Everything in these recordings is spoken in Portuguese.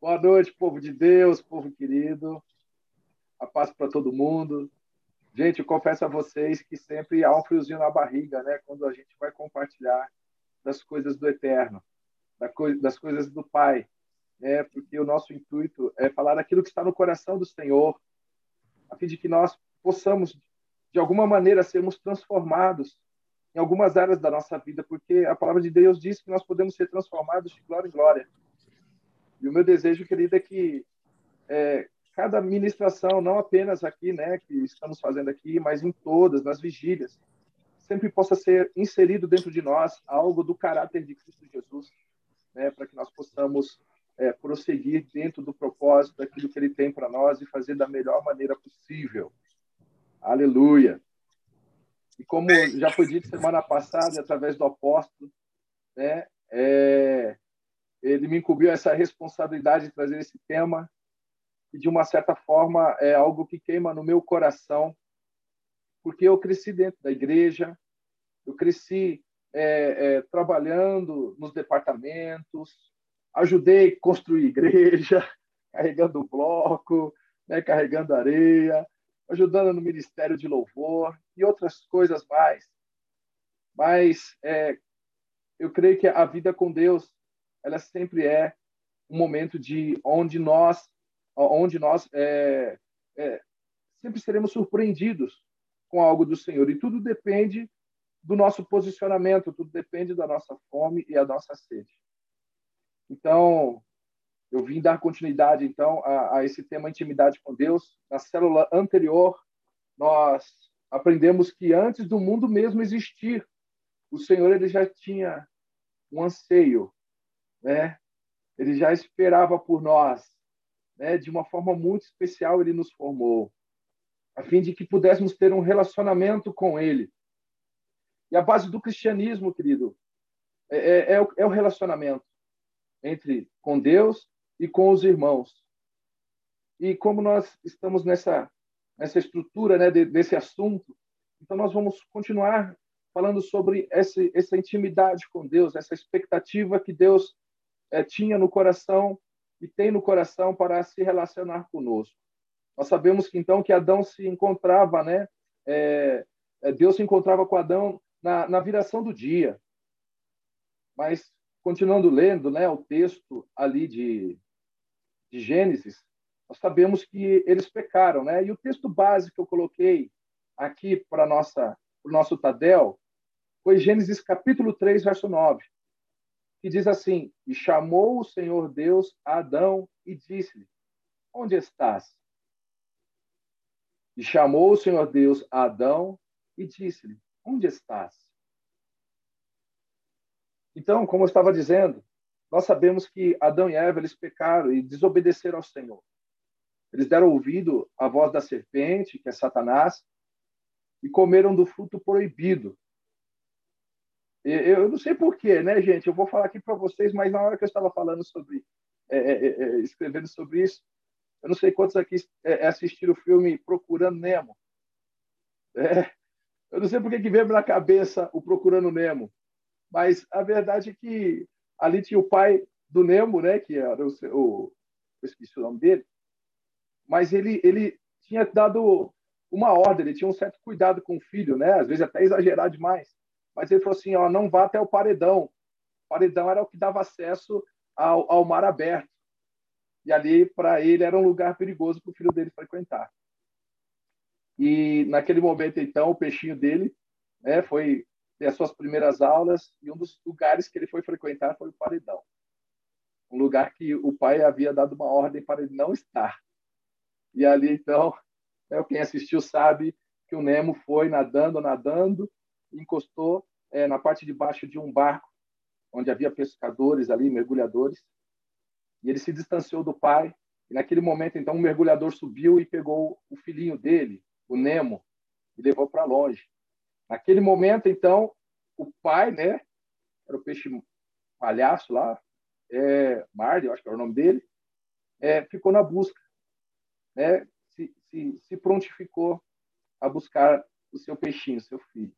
Boa noite, povo de Deus, povo querido. A paz para todo mundo. Gente, eu confesso a vocês que sempre há um friozinho na barriga, né? Quando a gente vai compartilhar das coisas do eterno, das coisas do Pai, né? Porque o nosso intuito é falar daquilo que está no coração do Senhor, a fim de que nós possamos, de alguma maneira, sermos transformados em algumas áreas da nossa vida, porque a palavra de Deus diz que nós podemos ser transformados de glória em glória. E o meu desejo, querido, é que é, cada ministração, não apenas aqui, né, que estamos fazendo aqui, mas em todas, nas vigílias, sempre possa ser inserido dentro de nós algo do caráter de Cristo Jesus, né, para que nós possamos é, prosseguir dentro do propósito daquilo que Ele tem para nós e fazer da melhor maneira possível. Aleluia! E como já foi dito semana passada, através do apóstolo, né, é, ele me incumbiu essa responsabilidade de trazer esse tema e de uma certa forma é algo que queima no meu coração porque eu cresci dentro da igreja eu cresci é, é, trabalhando nos departamentos ajudei a construir igreja carregando bloco né, carregando areia ajudando no ministério de louvor e outras coisas mais. Mas é, eu creio que a vida com Deus ela sempre é um momento de onde nós, onde nós é, é, sempre seremos surpreendidos com algo do Senhor. E tudo depende do nosso posicionamento, tudo depende da nossa fome e a nossa sede. Então, eu vim dar continuidade então a, a, esse tema intimidade com Deus. Na célula anterior, nós aprendemos que antes do mundo mesmo existir, o Senhor ele já tinha um anseio né? Ele já esperava por nós, né? De uma forma muito especial ele nos formou, a fim de que pudéssemos ter um relacionamento com ele. E a base do cristianismo, querido, é, é, é, o, é relacionamento entre com Deus e com os irmãos. E como nós estamos nessa nessa estrutura, né, desse assunto, então nós vamos continuar falando sobre essa, essa intimidade com Deus, essa expectativa que Deus é, tinha no coração e tem no coração para se relacionar conosco. Nós sabemos que então que Adão se encontrava, né? É, é, Deus se encontrava com Adão na, na viração do dia. Mas continuando lendo, né, o texto ali de, de Gênesis, nós sabemos que eles pecaram, né? E o texto básico que eu coloquei aqui para nossa o nosso Tadel foi Gênesis capítulo 3, verso 9 que diz assim: E chamou o Senhor Deus a Adão e disse-lhe: Onde estás? E chamou o Senhor Deus a Adão e disse-lhe: Onde estás? Então, como eu estava dizendo, nós sabemos que Adão e Eva eles pecaram e desobedeceram ao Senhor. Eles deram ouvido à voz da serpente, que é Satanás, e comeram do fruto proibido, eu não sei porquê, né, gente? Eu vou falar aqui para vocês, mas na hora que eu estava falando sobre, é, é, é, é, escrevendo sobre isso, eu não sei quantos aqui é, assistiram o filme Procurando Nemo. É, eu não sei por que veio na cabeça o Procurando Nemo, mas a verdade é que ali tinha o pai do Nemo, né, que era o, o eu esqueci o nome dele, mas ele ele tinha dado uma ordem, ele tinha um certo cuidado com o filho, né, às vezes até exagerar demais mas ele falou assim, ó, não vá até o paredão. O paredão era o que dava acesso ao, ao mar aberto. E ali, para ele, era um lugar perigoso para o filho dele frequentar. E naquele momento, então, o peixinho dele né, foi ter as suas primeiras aulas e um dos lugares que ele foi frequentar foi o paredão. Um lugar que o pai havia dado uma ordem para ele não estar. E ali, então, né, quem assistiu sabe que o Nemo foi nadando, nadando, encostou é, na parte de baixo de um barco, onde havia pescadores ali, mergulhadores, e ele se distanciou do pai. E naquele momento, então, um mergulhador subiu e pegou o filhinho dele, o Nemo, e levou para longe. Naquele momento, então, o pai, né, era o peixe palhaço lá, é, Marley, eu acho que era o nome dele, é, ficou na busca, né, se, se, se prontificou a buscar o seu peixinho, seu filho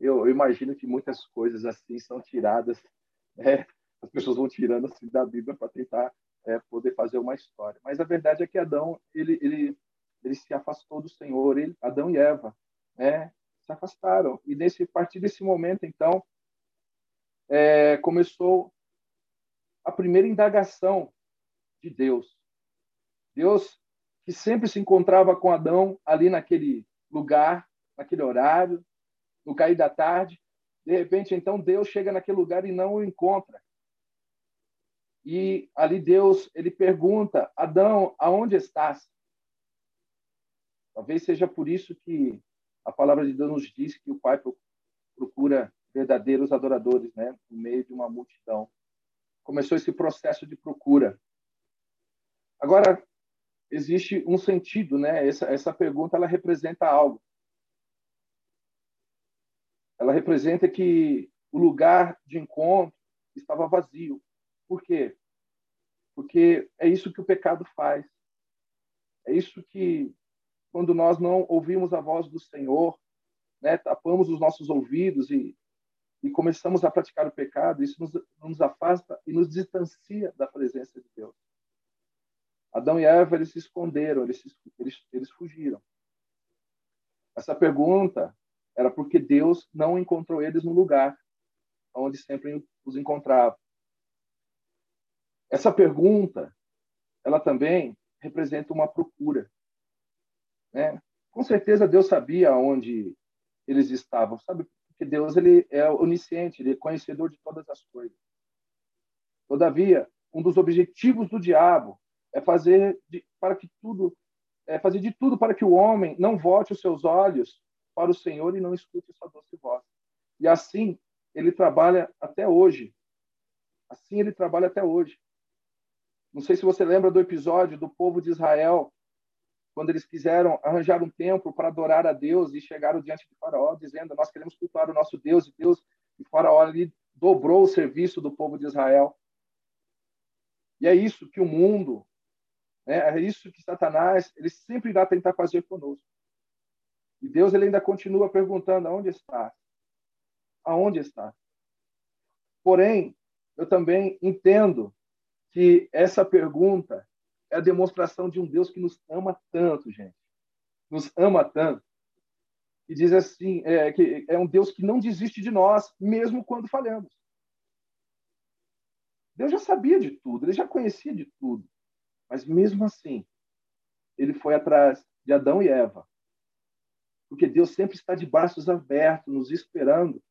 eu, eu, imagino que muitas coisas assim são tiradas, né? as pessoas vão tirando assim da Bíblia para tentar é, uma história. Mas a verdade é que Adão ele ele ele se afastou do Senhor, ele, Adão e Eva, né? Se afastaram. E nesse a partir desse momento, então, é, começou a primeira indagação de Deus. Deus que sempre se encontrava com Adão ali naquele lugar, naquele horário, no cair da tarde. De repente, então, Deus chega naquele lugar e não o encontra. E ali Deus, ele pergunta, Adão, aonde estás? Talvez seja por isso que a palavra de Deus nos diz que o Pai procura verdadeiros adoradores, né, no meio de uma multidão. Começou esse processo de procura. Agora, existe um sentido, né? Essa, essa pergunta ela representa algo. Ela representa que o lugar de encontro estava vazio. Por quê? Porque é isso que o pecado faz. É isso que, quando nós não ouvimos a voz do Senhor, né, tapamos os nossos ouvidos e, e começamos a praticar o pecado, isso nos, nos afasta e nos distancia da presença de Deus. Adão e Eva eles se esconderam, eles, eles, eles fugiram. Essa pergunta era porque Deus não encontrou eles no lugar onde sempre os encontrava. Essa pergunta, ela também representa uma procura. Né? Com certeza Deus sabia onde eles estavam, sabe? Porque Deus ele é onisciente, ele é conhecedor de todas as coisas. Todavia, um dos objetivos do diabo é fazer de, para que tudo é fazer de tudo para que o homem não volte os seus olhos para o Senhor e não escute sua doce voz. E assim ele trabalha até hoje. Assim ele trabalha até hoje. Não sei se você lembra do episódio do povo de Israel, quando eles quiseram arranjar um templo para adorar a Deus e chegaram diante de Faraó, dizendo: Nós queremos cultuar o nosso Deus. E Deus, e Faraó ali dobrou o serviço do povo de Israel. E é isso que o mundo é, é isso que Satanás ele sempre irá tentar fazer conosco. E Deus ele ainda continua perguntando: aonde está? Aonde está? Porém, eu também entendo que essa pergunta é a demonstração de um Deus que nos ama tanto, gente. Nos ama tanto. E diz assim, é, que é um Deus que não desiste de nós, mesmo quando falhamos. Deus já sabia de tudo, ele já conhecia de tudo. Mas mesmo assim, ele foi atrás de Adão e Eva. Porque Deus sempre está de braços abertos, nos esperando,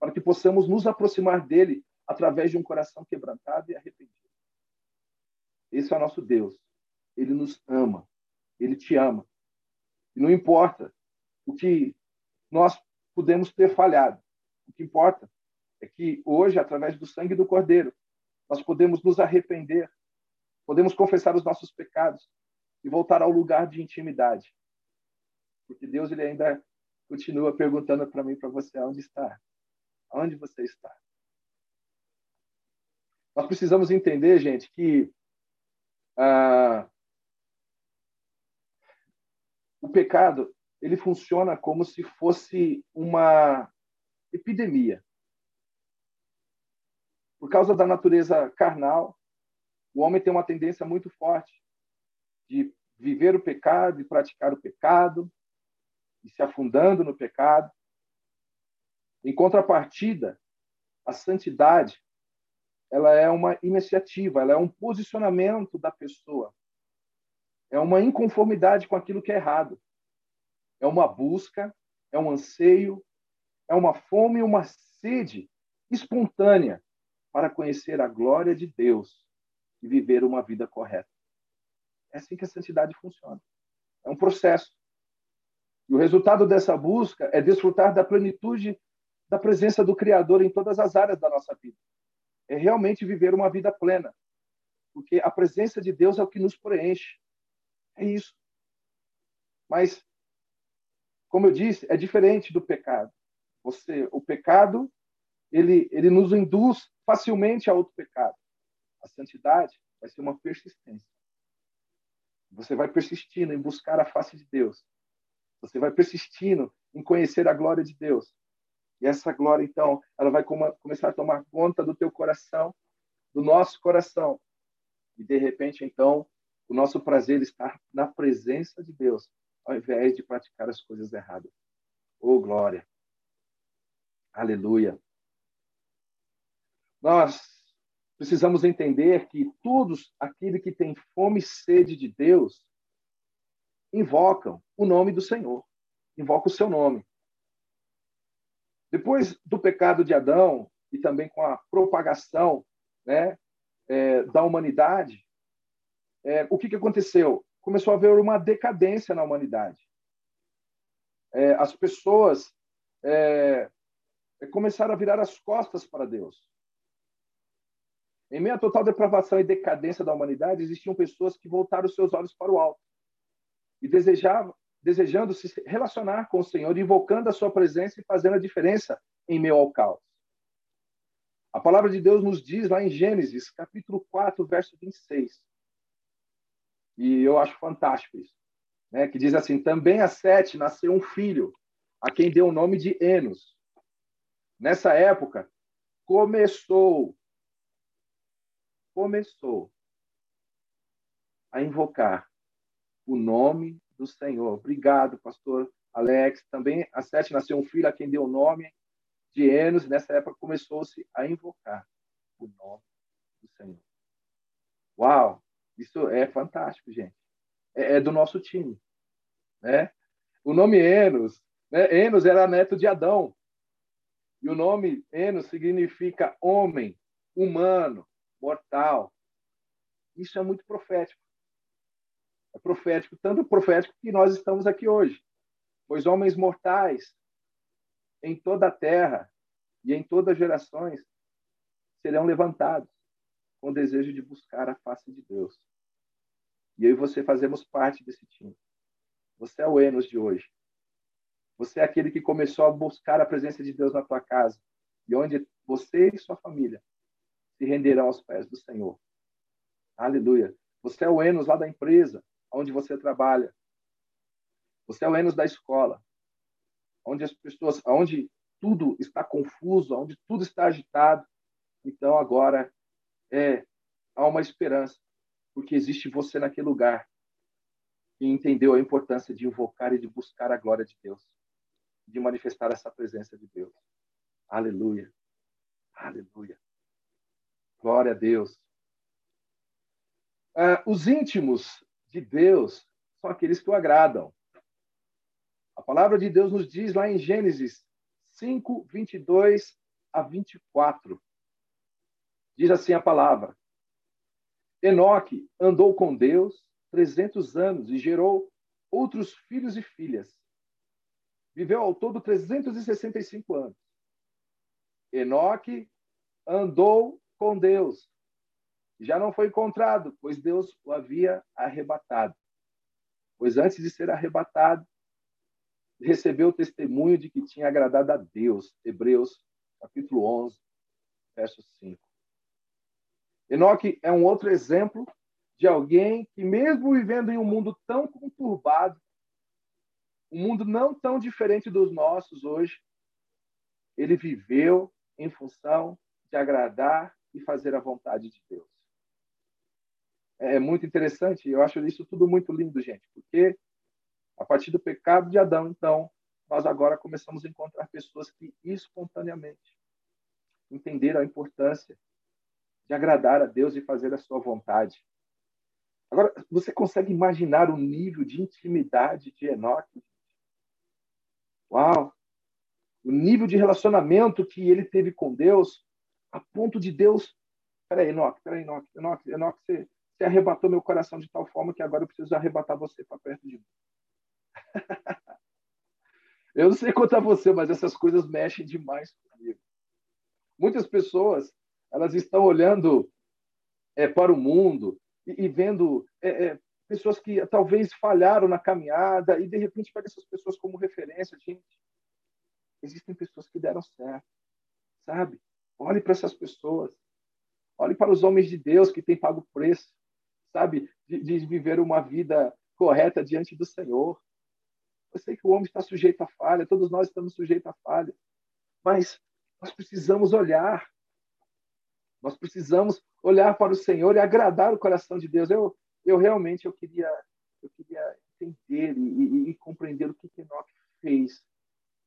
para que possamos nos aproximar dele através de um coração quebrantado e arrependido. Esse é o nosso Deus. Ele nos ama. Ele te ama. E não importa o que nós podemos ter falhado. O que importa é que hoje, através do sangue do Cordeiro, nós podemos nos arrepender Podemos confessar os nossos pecados e voltar ao lugar de intimidade. Porque Deus ele ainda continua perguntando para mim para você: onde está? Onde você está? Nós precisamos entender, gente, que ah, o pecado ele funciona como se fosse uma epidemia. Por causa da natureza carnal, o homem tem uma tendência muito forte de viver o pecado e praticar o pecado, e se afundando no pecado. Em contrapartida, a santidade ela é uma iniciativa, ela é um posicionamento da pessoa. É uma inconformidade com aquilo que é errado. É uma busca, é um anseio, é uma fome e uma sede espontânea para conhecer a glória de Deus e viver uma vida correta. É assim que a santidade funciona. É um processo. E o resultado dessa busca é desfrutar da plenitude da presença do Criador em todas as áreas da nossa vida. É realmente viver uma vida plena. Porque a presença de Deus é o que nos preenche. É isso. Mas, como eu disse, é diferente do pecado. Você, o pecado, ele, ele nos induz facilmente a outro pecado. A santidade vai ser uma persistência. Você vai persistindo em buscar a face de Deus. Você vai persistindo em conhecer a glória de Deus. E essa glória, então, ela vai começar a tomar conta do teu coração, do nosso coração. E de repente, então, o nosso prazer está na presença de Deus, ao invés de praticar as coisas erradas. Oh, glória! Aleluia! Nós precisamos entender que todos aqueles que têm fome e sede de Deus invocam o nome do Senhor, invocam o seu nome. Depois do pecado de Adão e também com a propagação né, é, da humanidade, é, o que, que aconteceu? Começou a haver uma decadência na humanidade. É, as pessoas é, começaram a virar as costas para Deus. Em meio à total depravação e decadência da humanidade, existiam pessoas que voltaram seus olhos para o alto e desejavam, desejando se relacionar com o Senhor, invocando a sua presença e fazendo a diferença em meio ao caos. A palavra de Deus nos diz lá em Gênesis, capítulo 4, verso 26. E eu acho fantástico isso. Né? Que diz assim: Também a Sete nasceu um filho, a quem deu o nome de Enos. Nessa época, começou começou a invocar o nome do Senhor. Obrigado, pastor Alex. Também a Sete nasceu um filho a quem deu o nome de Enos. Nessa época começou-se a invocar o nome do Senhor. Uau! Isso é fantástico, gente. É, é do nosso time. Né? O nome Enos, né? Enos era neto de Adão. E o nome Enos significa homem, humano, mortal. Isso é muito profético. É profético, tanto profético que nós estamos aqui hoje. Pois homens mortais em toda a terra e em todas as gerações serão levantados com desejo de buscar a face de Deus. E eu e você fazemos parte desse time. Você é o Enos de hoje. Você é aquele que começou a buscar a presença de Deus na tua casa e onde você e sua família se renderão aos pés do Senhor. Aleluia. Você é o Enos lá da empresa, onde você trabalha. Você é o Enos da escola, onde as pessoas, onde tudo está confuso, onde tudo está agitado. Então agora é há uma esperança, porque existe você naquele lugar que entendeu a importância de invocar e de buscar a glória de Deus, de manifestar essa presença de Deus. Aleluia. Aleluia. Glória a Deus. Uh, os íntimos de Deus são aqueles que o agradam. A palavra de Deus nos diz lá em Gênesis 5, 22 a 24. Diz assim a palavra: Enoque andou com Deus 300 anos e gerou outros filhos e filhas. Viveu ao todo 365 anos. Enoque andou com Deus. Já não foi encontrado, pois Deus o havia arrebatado. Pois antes de ser arrebatado, recebeu o testemunho de que tinha agradado a Deus. Hebreus, capítulo 11, verso 5. Enoque é um outro exemplo de alguém que, mesmo vivendo em um mundo tão conturbado, um mundo não tão diferente dos nossos hoje, ele viveu em função de agradar e fazer a vontade de Deus. É muito interessante, eu acho isso tudo muito lindo, gente, porque a partir do pecado de Adão, então, nós agora começamos a encontrar pessoas que espontaneamente entenderam a importância de agradar a Deus e fazer a sua vontade. Agora, você consegue imaginar o nível de intimidade de Enoque? Uau! O nível de relacionamento que ele teve com Deus a ponto de Deus. Peraí, Enoque, peraí, Enoque, Enoque, Enoque você, você arrebatou meu coração de tal forma que agora eu preciso arrebatar você para perto de mim. eu não sei contar você, mas essas coisas mexem demais comigo. Muitas pessoas elas estão olhando é, para o mundo e, e vendo é, é, pessoas que talvez falharam na caminhada e de repente pega essas pessoas como referência, gente. Existem pessoas que deram certo, sabe? Olhe para essas pessoas. Olhe para os homens de Deus que têm pago preço, sabe, de, de viver uma vida correta diante do Senhor. Eu sei que o homem está sujeito à falha, todos nós estamos sujeitos à falha, mas nós precisamos olhar. Nós precisamos olhar para o Senhor e agradar o coração de Deus. Eu, eu realmente eu queria, eu queria entender e, e, e compreender o que Enoque fez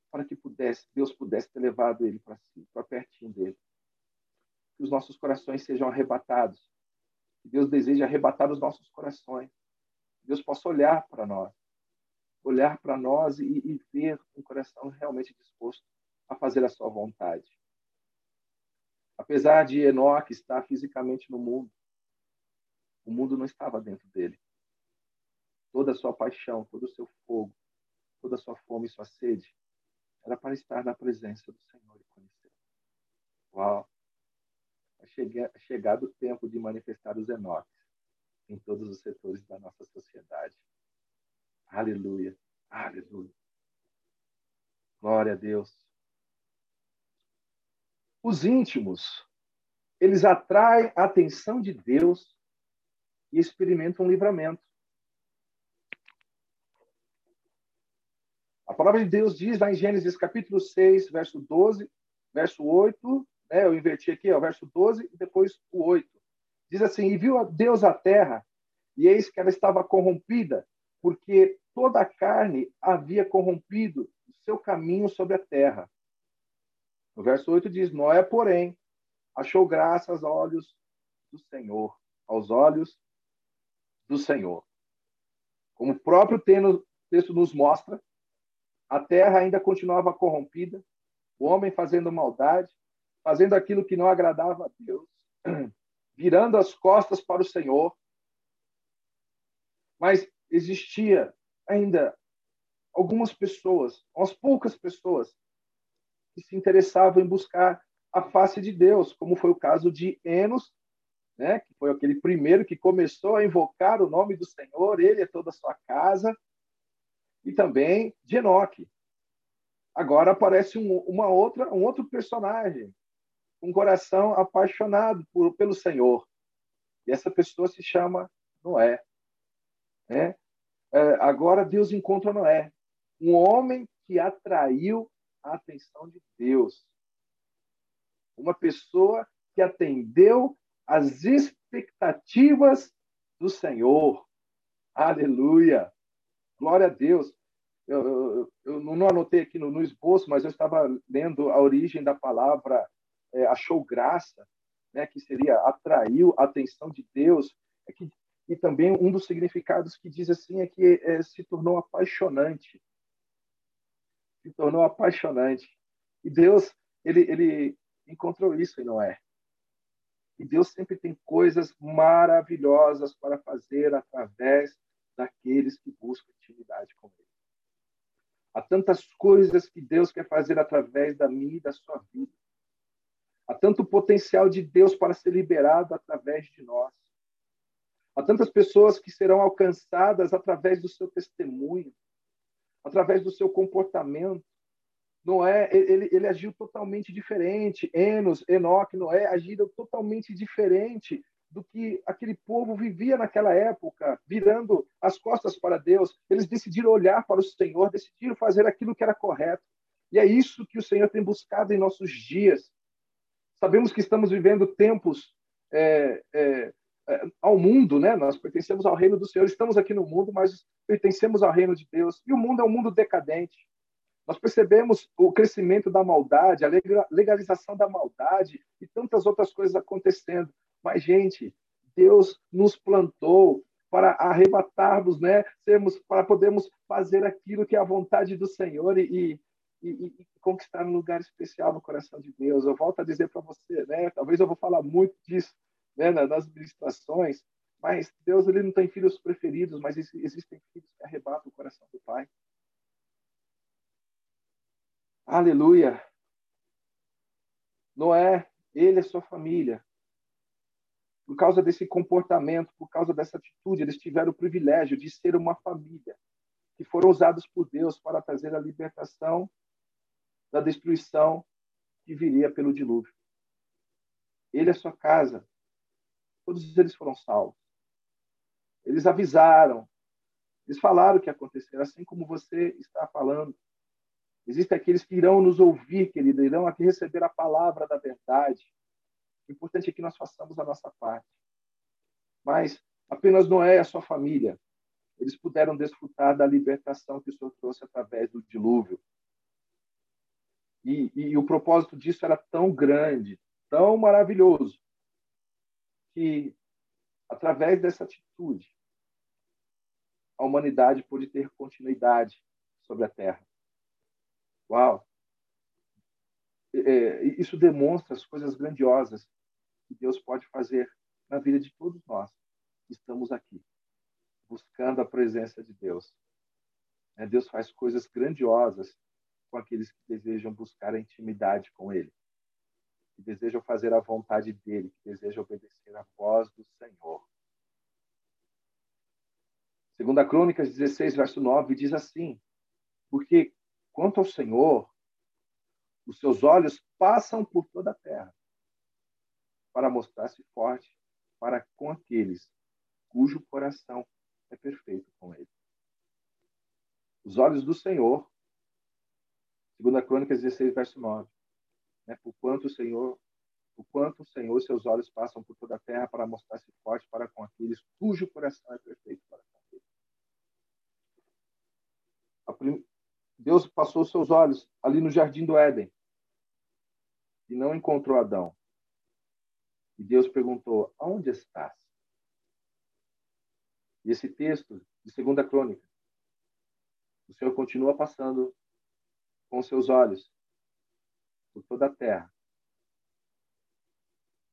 para que pudesse, Deus pudesse ter levado ele para si, para pertinho dele. Que os nossos corações sejam arrebatados. Que Deus deseja arrebatar os nossos corações. Deus possa olhar para nós, olhar para nós e, e ver um coração realmente disposto a fazer a sua vontade. Apesar de Enoque estar fisicamente no mundo, o mundo não estava dentro dele. Toda a sua paixão, todo o seu fogo, toda a sua fome e sua sede era para estar na presença do Senhor e conhecer. Uau! É chegado o tempo de manifestar os Enoques em todos os setores da nossa sociedade. Aleluia! Aleluia! Glória a Deus! Os íntimos, eles atraem a atenção de Deus e experimentam um livramento. A palavra de Deus diz lá em Gênesis capítulo 6, verso 12, verso 8, né, eu inverti aqui, ó, verso 12 e depois o 8. Diz assim: E viu Deus a terra, e eis que ela estava corrompida, porque toda a carne havia corrompido o seu caminho sobre a terra. No verso 8 diz: Noé, porém, achou graça aos olhos do Senhor, aos olhos do Senhor. Como o próprio texto nos mostra, a terra ainda continuava corrompida, o homem fazendo maldade, fazendo aquilo que não agradava a Deus, virando as costas para o Senhor. Mas existia ainda algumas pessoas, umas poucas pessoas, que se interessavam em buscar a face de Deus, como foi o caso de Enos, né, que foi aquele primeiro que começou a invocar o nome do Senhor, ele e toda a sua casa, e também de Enoque. Agora aparece um, uma outra, um outro personagem, um coração apaixonado por, pelo Senhor. E essa pessoa se chama Noé. Né? É, agora Deus encontra Noé, um homem que atraiu a atenção de Deus. Uma pessoa que atendeu às expectativas do Senhor. Aleluia! Glória a Deus eu, eu, eu, não anotei aqui no, no, esboço, mas eu estava lendo a origem da palavra é, achou graça, né, que seria atraiu a atenção de Deus, é que, e também um dos significados que diz assim é que é, se tornou apaixonante, se tornou apaixonante. E Deus, ele, ele encontrou isso em Noé. E Deus sempre tem coisas maravilhosas para fazer através daqueles que buscam intimidade com Ele. Há tantas coisas que Deus quer fazer através da minha e da sua vida. Tanto potencial de Deus para ser liberado através de nós. Há tantas pessoas que serão alcançadas através do seu testemunho, através do seu comportamento. Noé, ele, ele agiu totalmente diferente. Enos, Enoque, Noé agiram totalmente diferente do que aquele povo vivia naquela época, virando as costas para Deus. Eles decidiram olhar para o Senhor, decidiram fazer aquilo que era correto. E é isso que o Senhor tem buscado em nossos dias. Sabemos que estamos vivendo tempos é, é, é, ao mundo, né? Nós pertencemos ao reino do Senhor. Estamos aqui no mundo, mas pertencemos ao reino de Deus. E o mundo é um mundo decadente. Nós percebemos o crescimento da maldade, a legalização da maldade e tantas outras coisas acontecendo. Mas, gente, Deus nos plantou para arrebatarmos, né? Sermos, para podermos fazer aquilo que é a vontade do Senhor e, e, e, conquistar um lugar especial no coração de Deus. Eu volto a dizer para você, né? Talvez eu vou falar muito disso né? nas ministrações, mas Deus ele não tem filhos preferidos, mas existem filhos que arrebatam o coração do Pai. Aleluia. Noé, ele e sua família por causa desse comportamento, por causa dessa atitude, eles tiveram o privilégio de ser uma família que foram usados por Deus para trazer a libertação da destruição que viria pelo dilúvio. Ele e a sua casa, todos eles foram salvos. Eles avisaram, eles falaram o que aconteceria, assim como você está falando. Existem aqueles que irão nos ouvir, querido, irão aqui receber a palavra da verdade O importante é que nós façamos a nossa parte. Mas apenas Noé e a sua família, eles puderam desfrutar da libertação que o Senhor trouxe através do dilúvio. E, e, o propósito disso era tão grande, tão maravilhoso, que através dessa atitude, a humanidade pôde ter continuidade sobre a Terra. Uau! É, isso demonstra as coisas grandiosas que Deus pode fazer na vida de todos nós. Estamos aqui, buscando a presença de Deus. É, Deus faz coisas grandiosas com aqueles que desejam buscar a intimidade com Ele, que desejam fazer a vontade dEle, que desejam obedecer à voz do Senhor. Segunda Crônicas 16, verso 9, diz assim, porque quanto ao Senhor, os seus olhos passam por toda a terra para mostrar-se forte para com aqueles cujo coração é perfeito com ele. Os olhos do Senhor, segunda Crônicas 16, verso 9, né? por quanto o Senhor o quanto o Senhor, seus olhos passam por toda a terra para mostrar-se forte para com aqueles cujo coração é perfeito para com ele. Deus passou seus olhos ali no jardim do Éden e não encontrou Adão. E Deus perguntou: Aonde estás? E esse texto de Segunda Crônica, o Senhor continua passando com seus olhos por toda a terra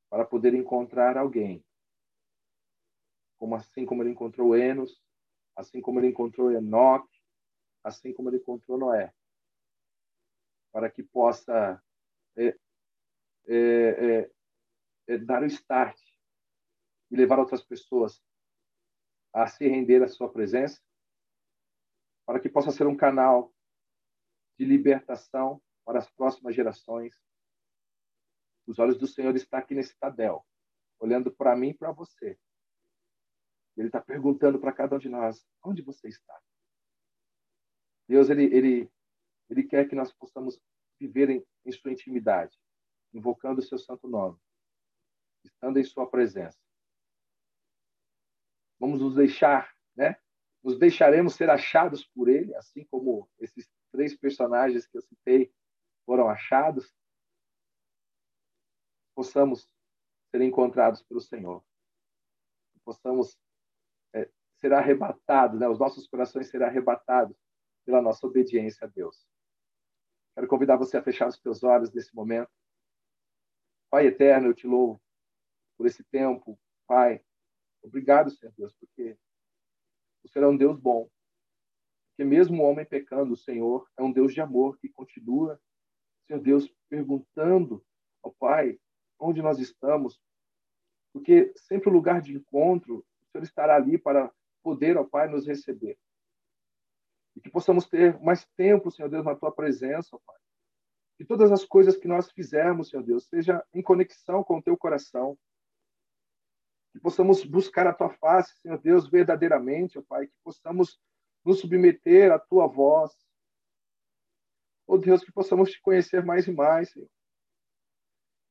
para poder encontrar alguém, como assim como ele encontrou Enos, assim como ele encontrou Enoque, assim como ele encontrou Noé, para que possa é, é, é, é, dar o start e levar outras pessoas a se render à sua presença, para que possa ser um canal de libertação para as próximas gerações. Os olhos do Senhor estão aqui nesse Tadel, olhando para mim e para você. Ele está perguntando para cada um de nós: onde você está? Deus, ele, ele, ele quer que nós possamos viver em, em sua intimidade, invocando o seu santo nome, estando em sua presença. Vamos nos deixar, né? Nos deixaremos ser achados por ele, assim como esses três personagens que eu citei foram achados. Possamos ser encontrados pelo Senhor. Possamos é, ser arrebatados, né? Os nossos corações serão arrebatados pela nossa obediência a Deus. Quero convidar você a fechar os teus olhos nesse momento. Pai eterno, eu te louvo por esse tempo. Pai, obrigado, Senhor Deus, porque o Senhor é um Deus bom. Porque mesmo o homem pecando, o Senhor é um Deus de amor que continua, Senhor Deus, perguntando ao Pai onde nós estamos. Porque sempre o lugar de encontro, o Senhor estará ali para poder, ó Pai, nos receber. E que possamos ter mais tempo, Senhor Deus, na tua presença, ó Pai. Que todas as coisas que nós fizermos, Senhor Deus, seja em conexão com o teu coração. Que possamos buscar a tua face, Senhor Deus, verdadeiramente, ó Pai. Que possamos nos submeter à tua voz. Ó Deus, que possamos te conhecer mais e mais, Senhor.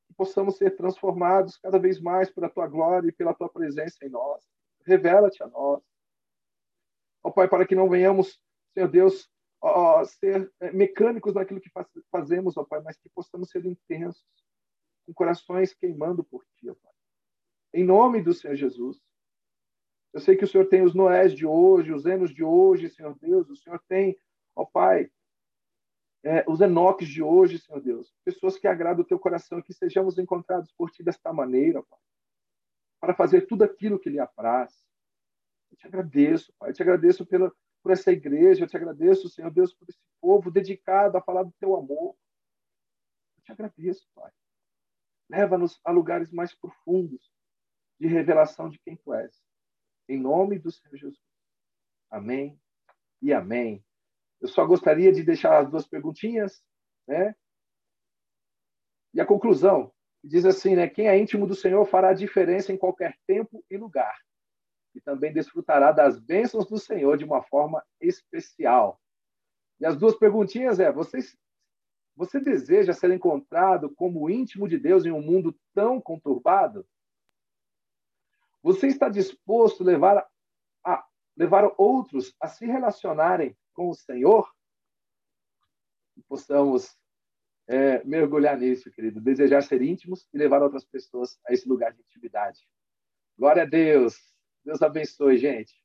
Que possamos ser transformados cada vez mais pela tua glória e pela tua presença em nós. Revela-te a nós. Ó Pai, para que não venhamos Senhor Deus, ó, ser é, mecânicos naquilo que fazemos, ó Pai, mas que possamos ser intensos, com corações queimando por Ti, ó Pai. Em nome do Senhor Jesus. Eu sei que o Senhor tem os Noés de hoje, os Enos de hoje, Senhor Deus. O Senhor tem, ó Pai, é, os Enoques de hoje, Senhor Deus. Pessoas que agradam o Teu coração, que sejamos encontrados por Ti desta maneira, Pai. Para fazer tudo aquilo que lhe apraz. Eu te agradeço, Pai. Eu te agradeço pela, por essa igreja. Eu te agradeço, Senhor Deus, por esse povo dedicado a falar do teu amor. Eu te agradeço, Pai. Leva-nos a lugares mais profundos de revelação de quem tu és. Em nome do Senhor Jesus. Amém e amém. Eu só gostaria de deixar as duas perguntinhas, né? E a conclusão diz assim, né? Quem é íntimo do Senhor fará diferença em qualquer tempo e lugar e também desfrutará das bênçãos do Senhor de uma forma especial. E as duas perguntinhas é: vocês Você deseja ser encontrado como íntimo de Deus em um mundo tão conturbado? Você está disposto a levar, a levar outros a se relacionarem com o Senhor? Que possamos é, mergulhar nisso, querido. Desejar ser íntimos e levar outras pessoas a esse lugar de intimidade. Glória a Deus. Deus abençoe, gente.